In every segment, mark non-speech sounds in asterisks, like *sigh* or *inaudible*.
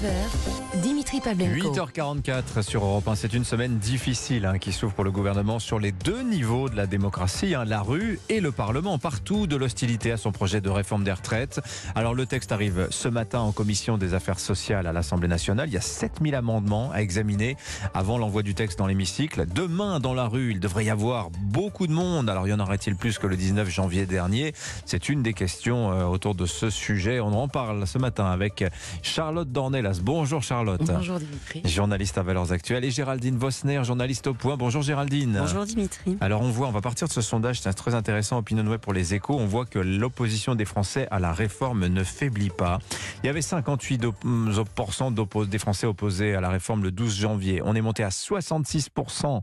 9h, Dimitri Pavlenko. 8h44 sur Europe 1. C'est une semaine difficile hein, qui s'ouvre pour le gouvernement sur les deux niveaux de la démocratie, hein, la rue et le Parlement. Partout de l'hostilité à son projet de réforme des retraites. Alors le texte arrive ce matin en commission des affaires sociales à l'Assemblée nationale. Il y a 7000 amendements à examiner avant l'envoi du texte dans l'hémicycle. Demain, dans la rue, il devrait y avoir beaucoup de monde. Alors y en aurait-il plus que le 19 janvier dernier? C'est une des questions euh, autour de ce sujet. On en parle ce matin avec Charlotte Bonjour Charlotte. Bonjour Dimitri. Journaliste à Valeurs Actuelles. Et Géraldine Vosner, journaliste au point. Bonjour Géraldine. Bonjour Dimitri. Alors on voit, on va partir de ce sondage, c'est très intéressant, Opinion Web pour les échos. On voit que l'opposition des Français à la réforme ne faiblit pas. Il y avait 58% des Français opposés à la réforme le 12 janvier. On est monté à 66%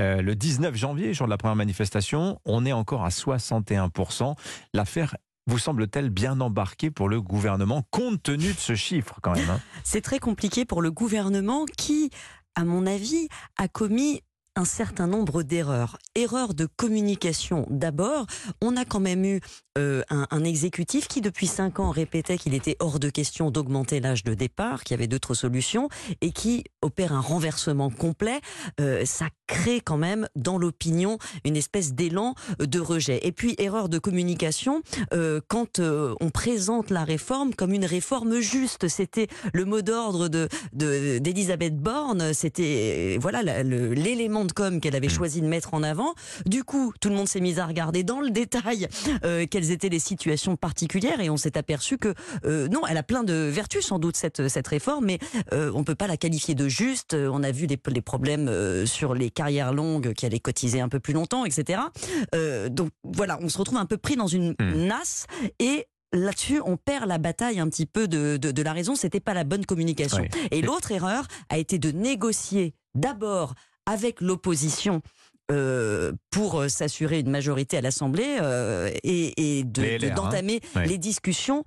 euh, le 19 janvier, jour de la première manifestation. On est encore à 61%. L'affaire vous semble-t-elle bien embarquée pour le gouvernement, compte tenu de ce chiffre quand même hein? *laughs* C'est très compliqué pour le gouvernement qui, à mon avis, a commis un certain nombre d'erreurs. Erreurs de communication d'abord. On a quand même eu euh, un, exécutif qui, depuis cinq ans, répétait qu'il était hors de question d'augmenter l'âge de départ, qu'il y avait d'autres solutions, et qui opère un renversement complet. Euh, ça crée quand même dans l'opinion une espèce d'élan de rejet. Et puis, erreur de communication, euh, quand euh, on présente la réforme comme une réforme juste, c'était le mot d'ordre de d'Elisabeth Borne, c'était voilà l'élément de com qu'elle avait mmh. choisi de mettre en avant. Du coup, tout le monde s'est mis à regarder dans le détail euh, quelles étaient les situations particulières et on s'est aperçu que euh, non, elle a plein de vertus sans doute cette cette réforme, mais euh, on peut pas la qualifier de juste. On a vu les, les problèmes euh, sur les carrières longues qui allaient cotiser un peu plus longtemps, etc. Euh, donc voilà, on se retrouve un peu pris dans une mmh. nasse et là-dessus, on perd la bataille un petit peu de, de, de la raison. C'était pas la bonne communication. Oui. Et l'autre erreur a été de négocier d'abord avec l'opposition euh, pour s'assurer une majorité à l'Assemblée euh, et, et d'entamer de, hein. les discussions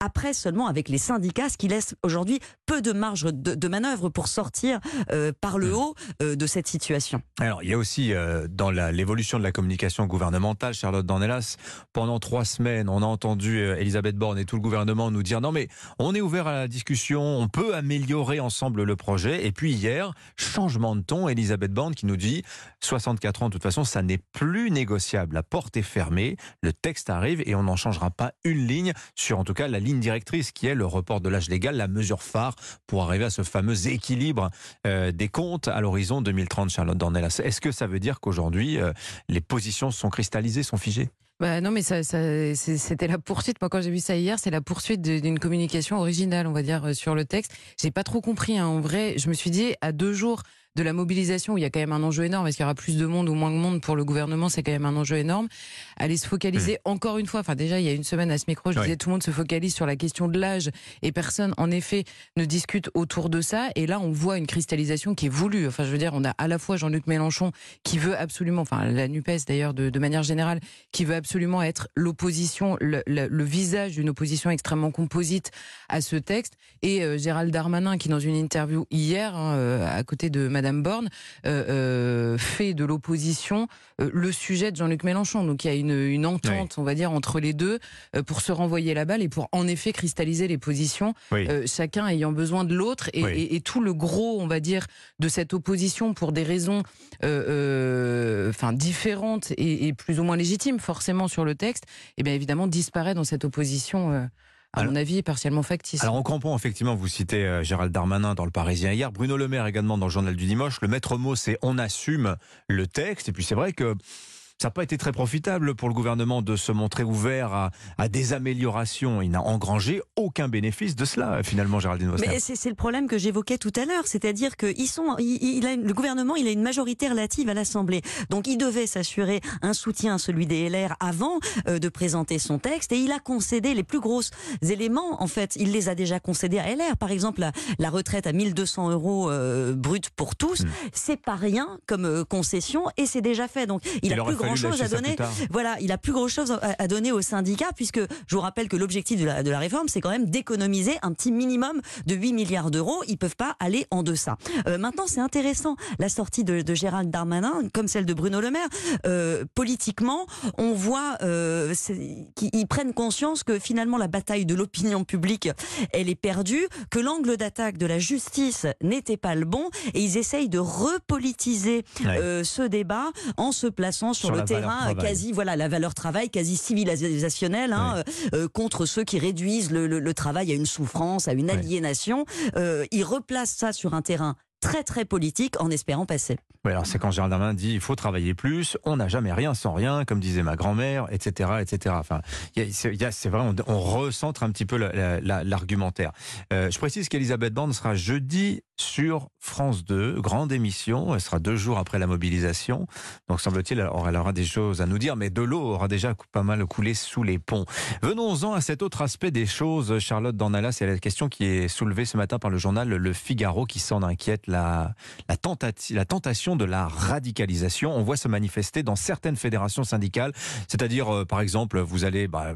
après seulement avec les syndicats, ce qui laisse aujourd'hui peu de marge de, de manœuvre pour sortir euh, par le haut euh, de cette situation. Alors, il y a aussi euh, dans l'évolution de la communication gouvernementale, Charlotte Dornelas, pendant trois semaines, on a entendu Elisabeth Borne et tout le gouvernement nous dire non mais on est ouvert à la discussion, on peut améliorer ensemble le projet. Et puis hier, changement de ton, Elisabeth Borne qui nous dit 64 ans, de toute façon, ça n'est plus négociable. La porte est fermée, le texte arrive et on n'en changera pas une ligne sur en tout cas la ligne directrice qui est le report de l'âge légal, la mesure phare pour arriver à ce fameux équilibre euh, des comptes à l'horizon 2030, Charlotte Dornelas. Est-ce que ça veut dire qu'aujourd'hui, euh, les positions sont cristallisées, sont figées? Bah non, mais c'était la poursuite. Moi, quand j'ai vu ça hier, c'est la poursuite d'une communication originale, on va dire, euh, sur le texte. J'ai pas trop compris. Hein. En vrai, je me suis dit à deux jours de la mobilisation, où il y a quand même un enjeu énorme, est-ce qu'il y aura plus de monde ou moins de monde pour le gouvernement, c'est quand même un enjeu énorme. Aller se focaliser mmh. encore une fois, enfin déjà il y a une semaine à ce micro, je oui. disais tout le monde se focalise sur la question de l'âge et personne en effet ne discute autour de ça. Et là on voit une cristallisation qui est voulue. Enfin je veux dire, on a à la fois Jean-Luc Mélenchon qui veut absolument, enfin la NUPES d'ailleurs de, de manière générale, qui veut absolument être l'opposition, le, le, le, visage d'une opposition extrêmement composite à ce texte, et euh, Gérald Darmanin qui dans une interview hier hein, euh, à côté de Madame Madame Borne euh, euh, fait de l'opposition euh, le sujet de Jean-Luc Mélenchon. Donc il y a une, une entente, oui. on va dire, entre les deux pour se renvoyer la balle et pour en effet cristalliser les positions, oui. Chacun ayant besoin de l'autre et, oui. et, et, tout le gros, on va dire, de cette opposition pour des raisons enfin différentes et, et, plus ou moins légitimes forcément sur le texte, et eh bien évidemment disparaît dans cette opposition à alors, mon avis, partiellement factice. Alors, on comprend effectivement, vous citez euh, Gérald Darmanin dans le Parisien hier, Bruno Le Maire également dans le Journal du Dimanche. Le maître mot, c'est on assume le texte. Et puis, c'est vrai que ça n'a pas été très profitable pour le gouvernement de se montrer ouvert à, à des améliorations. Il n'a engrangé aucun bénéfice de cela, finalement, Géraldine Vosner. Mais c'est le problème que j'évoquais tout à l'heure, c'est-à-dire que ils sont, il, il a, le gouvernement, il a une majorité relative à l'Assemblée, donc il devait s'assurer un soutien à celui des LR avant euh, de présenter son texte, et il a concédé les plus gros éléments. En fait, il les a déjà concédés à LR. Par exemple, la, la retraite à 1200 euros euh, brut pour tous, mmh. c'est pas rien comme euh, concession, et c'est déjà fait. Donc, il, a plus grand chose à donner. Voilà, il a plus grand chose à, à donner aux syndicats puisque je vous rappelle que l'objectif de la, de la réforme, c'est quand même d'économiser un petit minimum de 8 milliards d'euros. Ils peuvent pas aller en deçà. Euh, maintenant, c'est intéressant la sortie de, de Gérald Darmanin, comme celle de Bruno Le Maire. Euh, politiquement, on voit euh, qu'ils prennent conscience que finalement la bataille de l'opinion publique, elle est perdue, que l'angle d'attaque de la justice n'était pas le bon, et ils essayent de repolitiser Ouais. euh, ce débat en se plaçant sur, Sur le terrain quasi voilà la valeur travail quasi civilisationnelle hein, euh, euh, contre ceux qui réduisent le, le- le travail à une souffrance à une aliénation euh, ils replacent ça sur un terrain très très politique en espérant passer Oui, alors c'est quand Gérald Darmanin dit il faut travailler plus, on n'a jamais rien sans rien, comme disait ma grand-mère, etc., etc. Enfin, c'est vrai, on, on recentre un petit peu la- la- la- l'argumentaire. Euh, je précise qu'Elisabeth Borne sera jeudi sur France 2, grande émission. Elle sera deux jours après la mobilisation. Donc semble-t-il, elle aura des choses à nous dire, mais de l'eau aura déjà pas mal coulé sous les ponts. Venons-en à cet autre aspect des choses, Charlotte Dornalas. C'est la question qui est soulevée ce matin par le journal Le Figaro qui s'en inquiète. La, la, tentati- la tentation de la radicalisation, on voit se manifester dans certaines fédérations syndicales. C'est-à-dire, euh, par exemple, vous allez, bah,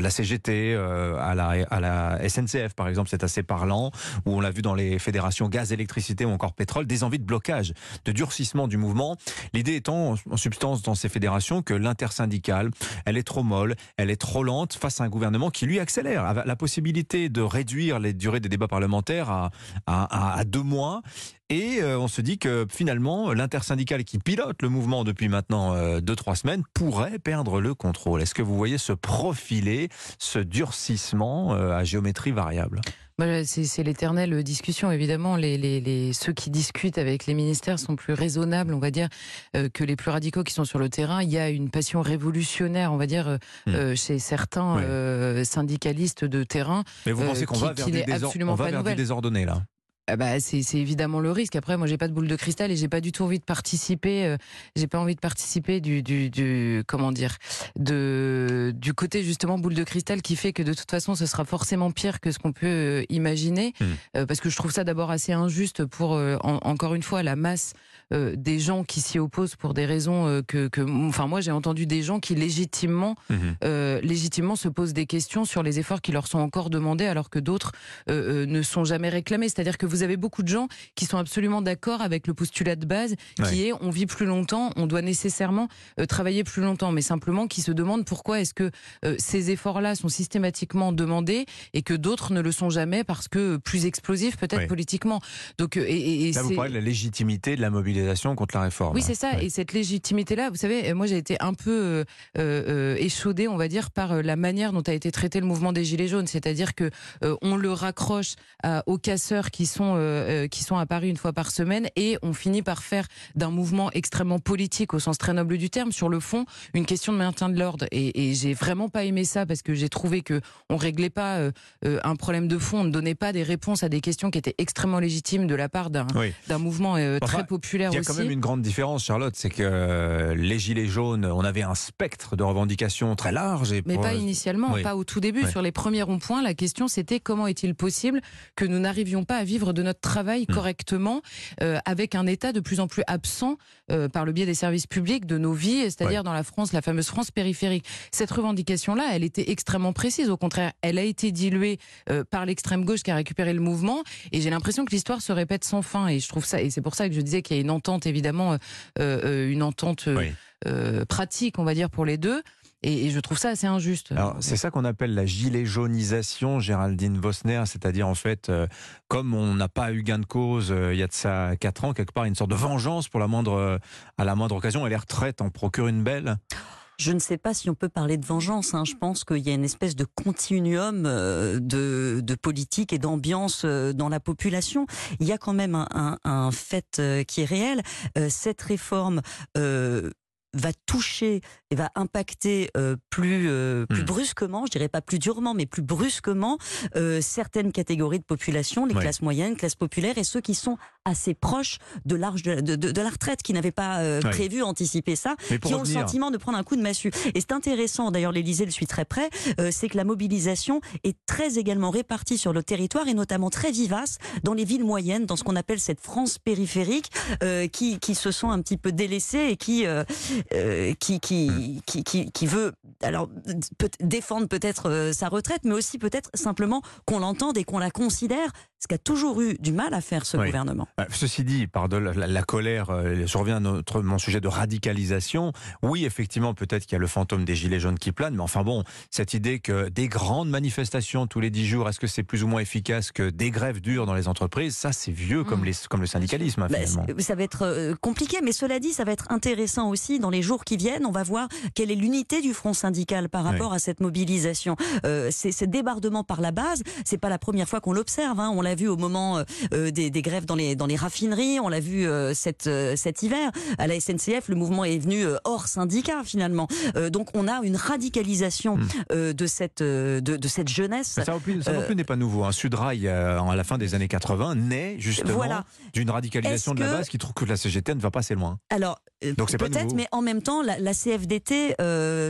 la CGT, euh, à, la, à la SNCF, par exemple, c'est assez parlant, où on l'a vu dans les fédérations gaz, électricité ou encore pétrole, des envies de blocage, de durcissement du mouvement. L'idée étant, en substance, dans ces fédérations, que l'intersyndicale, elle est trop molle, elle est trop lente face à un gouvernement qui, lui, accélère. La possibilité de réduire les durées des débats parlementaires à, à, deux mois. Et euh, on se dit que finalement, l'intersyndicale qui pilote le mouvement depuis maintenant euh, deux, trois semaines pourrait perdre le contrôle. Est-ce que vous voyez se profiler ce durcissement euh, à géométrie variable? C'est c'est l'éternelle discussion, évidemment. Les, les, les, ceux qui discutent avec les ministères sont plus raisonnables, on va dire, euh, que les plus radicaux qui sont sur le terrain. Il y a une passion révolutionnaire, on va dire, euh, Hmm. euh, chez certains Ouais. syndicalistes de terrain. Mais vous pensez qu'on va vers, n'est désor- on va vers du nouvelle. désordonné là? Bah, c'est c'est évidemment le risque. Après, moi, j'ai pas de boule de cristal et j'ai pas du tout envie de participer. euh, j'ai pas envie de participer du, du, du comment dire, de du côté justement boule de cristal qui fait que de toute façon, ce sera forcément pire que ce qu'on peut euh, imaginer. Hmm. Euh, parce que je trouve ça d'abord assez injuste pour euh, en- encore une fois la masse euh, des gens qui s'y opposent pour des raisons euh, que, que, enfin, moi, j'ai entendu des gens qui légitimement Mhm. euh, légitimement se posent des questions sur les efforts qui leur sont encore demandés alors que d'autres ne sont jamais réclamés. C'est-à-dire que vous avez beaucoup de gens qui sont absolument d'accord avec le postulat de base qui est on vit plus longtemps, on doit nécessairement travailler plus longtemps, mais simplement qui se demandent pourquoi est-ce que ces efforts-là sont systématiquement demandés et que d'autres ne le sont jamais parce que plus explosifs peut-être politiquement. Donc et, et- et Là, vous c'est- parlez de la légitimité de la mobilisation contre la réforme. oui, c'est ça. Ouais. Et cette légitimité-là, vous savez, moi j'ai été un peu euh, euh, échaudée, on va dire, par euh, la manière dont a été traité le mouvement des Gilets jaunes. C'est-à-dire que euh, on le raccroche à- aux casseurs qui sont euh, euh, qui sont à Paris une fois par semaine, et on finit par faire d'un mouvement extrêmement politique au sens très noble du terme, sur le fond, une question de maintien de l'ordre. Et, et j'ai vraiment pas aimé ça parce que j'ai trouvé que on réglait pas euh, euh, un problème de fond, on ne donnait pas des réponses à des questions qui étaient extrêmement légitimes de la part d'un Oui. mouvement euh, très populaire Il y a aussi. quand même une grande différence, Charlotte, c'est que euh, les Gilets jaunes, on avait un spectre de revendications très large. Et Mais pour- pas initialement, oui. pas au tout début. Ouais. Sur les premiers ronds-points, la question c'était comment est-il possible que nous n'arrivions pas à vivre de notre travail Hmm. correctement euh, avec un État de plus en plus absent euh, par le biais des services publics de nos vies, c'est-à-dire dans la France, la fameuse France périphérique. Cette revendication-là, elle était extrêmement précise. Au contraire, elle a été diluée euh, par l'extrême gauche qui a récupéré le mouvement. Et j'ai l'impression que l'histoire se répète sans fin. Et je trouve ça, et c'est pour ça que je disais qu'il y a une entente évidemment, euh, euh, une entente euh, Oui. pratique, on va dire, pour les deux. Et, je trouve ça assez injuste. C'est ça qu'on appelle la gilet jaunisation, Géraldine Vosner, c'est-à-dire en fait, euh, comme on n'a pas eu gain de cause euh, il y a de ça quatre ans, quelque part, une sorte de vengeance pour la moindre, euh, à la moindre occasion, et les retraites en procurent une belle. Je ne sais pas si on peut parler de vengeance. hein. Je pense qu'il y a une espèce de continuum euh, de, de politique et d'ambiance euh, dans la population. Il y a quand même un, un- un fait euh, qui est réel. Cette réforme euh, va toucher et va impacter euh, plus euh, plus Hmm. brusquement, je dirais pas plus durement, mais plus brusquement euh, certaines catégories de population, les classes moyennes, classes populaires et ceux qui sont assez proches de l'âge de, de, de- de la retraite, qui n'avaient pas euh, prévu, anticipé ça, qui ont le sentiment de prendre un coup de massue. Et c'est intéressant, d'ailleurs l'Élysée le suit très près, euh, c'est que la mobilisation est très également répartie sur le territoire et notamment très vivace dans les villes moyennes, dans ce qu'on appelle cette France périphérique, euh, qui, qui se sent un petit peu délaissée et qui, euh, qui, qui, qui, qui, qui veut alors peut défendre peut-être euh, sa retraite, mais aussi peut-être simplement qu'on l'entende et qu'on la considère, ce qu'a toujours eu du mal à faire ce Oui. gouvernement. Euh, Ceci dit, pardon, la, la colère, euh, je reviens à notre, mon sujet de radicalisation. Oui, effectivement, peut-être qu'il y a le fantôme des gilets jaunes qui plane, mais enfin bon, cette idée que des grandes manifestations tous les dix jours, est-ce que c'est plus ou moins efficace que des grèves dures dans les entreprises? Ça, c'est vieux comme, Mmh. les, comme le syndicalisme, hein, Bah, finalement. ça va être euh, compliqué, mais cela dit, ça va être intéressant aussi dans les jours qui viennent. On va voir quelle est l'unité du front syndical par rapport à cette mobilisation. Euh, c'est ces débordements par la base, c'est pas la première fois qu'on l'observe. Hein. On l'a vu au moment euh, euh, des, des grèves dans les dans les raffineries, on l'a vu euh, cet euh, cet hiver à la SNCF. Le mouvement est venu hors syndicat finalement. Donc on a une radicalisation Hmm. de cette de, de cette jeunesse. Ça, non plus- n'est pas nouveau. Un Sudrail, à la fin des années 80, naît justement Voilà. d'une radicalisation de la que- base qui trouve que la CGT ne va pas assez loin. Alors, peut-être, mais en même temps, la, la CFDT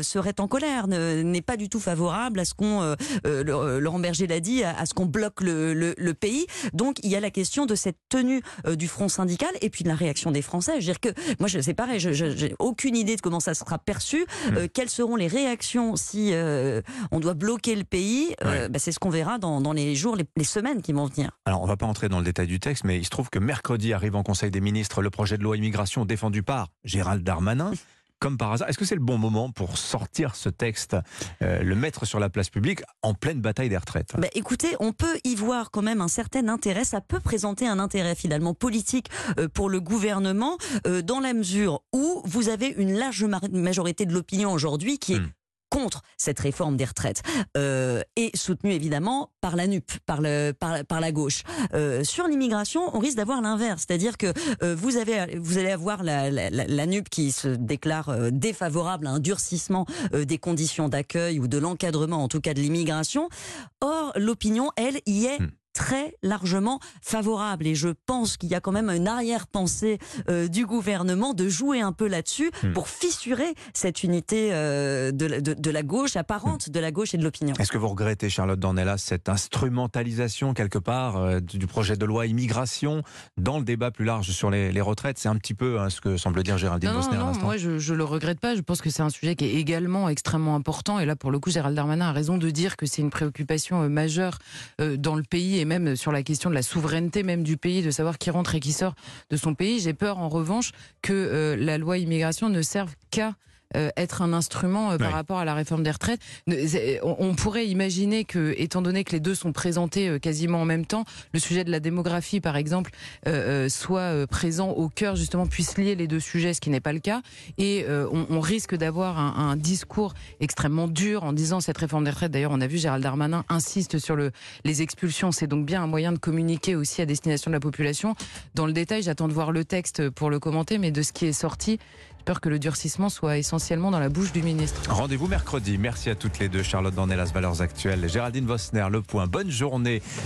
serait en colère, ne- n'est pas du tout favorable à ce qu'on, Laurent Berger l'a dit, à, à ce qu'on bloque le, le- le pays. Donc il y a la question de cette tenue euh, du front syndical et puis de la réaction des Français. Je veux dire que moi, je- c'est pareil, je- je- j'ai aucune idée de comment ça sera perçu. Hmm. Euh, quelles seront les réactions si euh, on doit bloquer le pays Ouais. bah, C'est ce qu'on verra dans, dans les jours, les, les semaines qui vont venir. Alors, on va pas entrer dans le détail du texte, mais il se trouve que mercredi arrive en Conseil des ministres le projet de loi immigration défendu par Gérald Darmanin. *laughs* Comme par hasard, est-ce que c'est le bon moment pour sortir ce texte, euh, le mettre sur la place publique en pleine bataille des retraites? Bah, écoutez, on peut y voir quand même un certain intérêt. Ça peut présenter un intérêt finalement politique euh, pour le gouvernement, euh, dans la mesure où vous avez une large ma- majorité de l'opinion aujourd'hui qui est Hmm. Contre cette réforme des retraites euh, et soutenue évidemment par la NUP, par, la gauche. Euh, sur l'immigration, on risque d'avoir l'inverse, c'est-à-dire que euh, vous, allez avoir la, la, NUP qui se déclare euh, défavorable à un durcissement des conditions d'accueil ou de l'encadrement, en tout cas de l'immigration. Or, l'opinion, elle, y est. Hmm. Très largement favorable et je pense qu'il y a quand même une arrière-pensée euh, du gouvernement de jouer un peu là-dessus Hmm. pour fissurer cette unité euh, de, la- de- de la gauche apparente de la gauche et de l'opinion. Est-ce que vous regrettez, Charlotte Dornelas, cette instrumentalisation quelque part euh, du projet de loi immigration dans le débat plus large sur les, les retraites? C'est un petit peu hein, ce que semble dire Géraldine Non, non, Bosner à non, l'instant. moi je, je le regrette pas. Je pense que c'est un sujet qui est également extrêmement important. Et là, pour le coup, Gérald Darmanin a raison de dire que c'est une préoccupation euh, majeure euh, dans le pays et même sur la question de la souveraineté même du pays, de savoir qui rentre et qui sort de son pays. J'ai peur en revanche que euh, la loi immigration ne serve qu'à être un instrument euh, par rapport à la réforme des retraites. On, pourrait imaginer que, étant donné que les deux sont présentés euh, quasiment en même temps, le sujet de la démographie, par exemple, euh, euh, soit euh, présent au cœur, justement, puisse lier les deux sujets, ce qui n'est pas le cas. Et euh, on, on risque d'avoir un, un discours extrêmement dur en disant cette réforme des retraites. D'ailleurs, on a vu Gérald Darmanin insiste sur le, les expulsions. C'est donc bien un moyen de communiquer aussi à destination de la population. Dans le détail, j'attends de voir le texte pour le commenter, mais de ce qui est sorti, peur que le durcissement soit essentiellement dans la bouche du ministre. Rendez-vous mercredi. Merci à toutes les deux, Charlotte Dornelas, Valeurs Actuelles, Géraldine Vosner, Le Point. Bonne journée.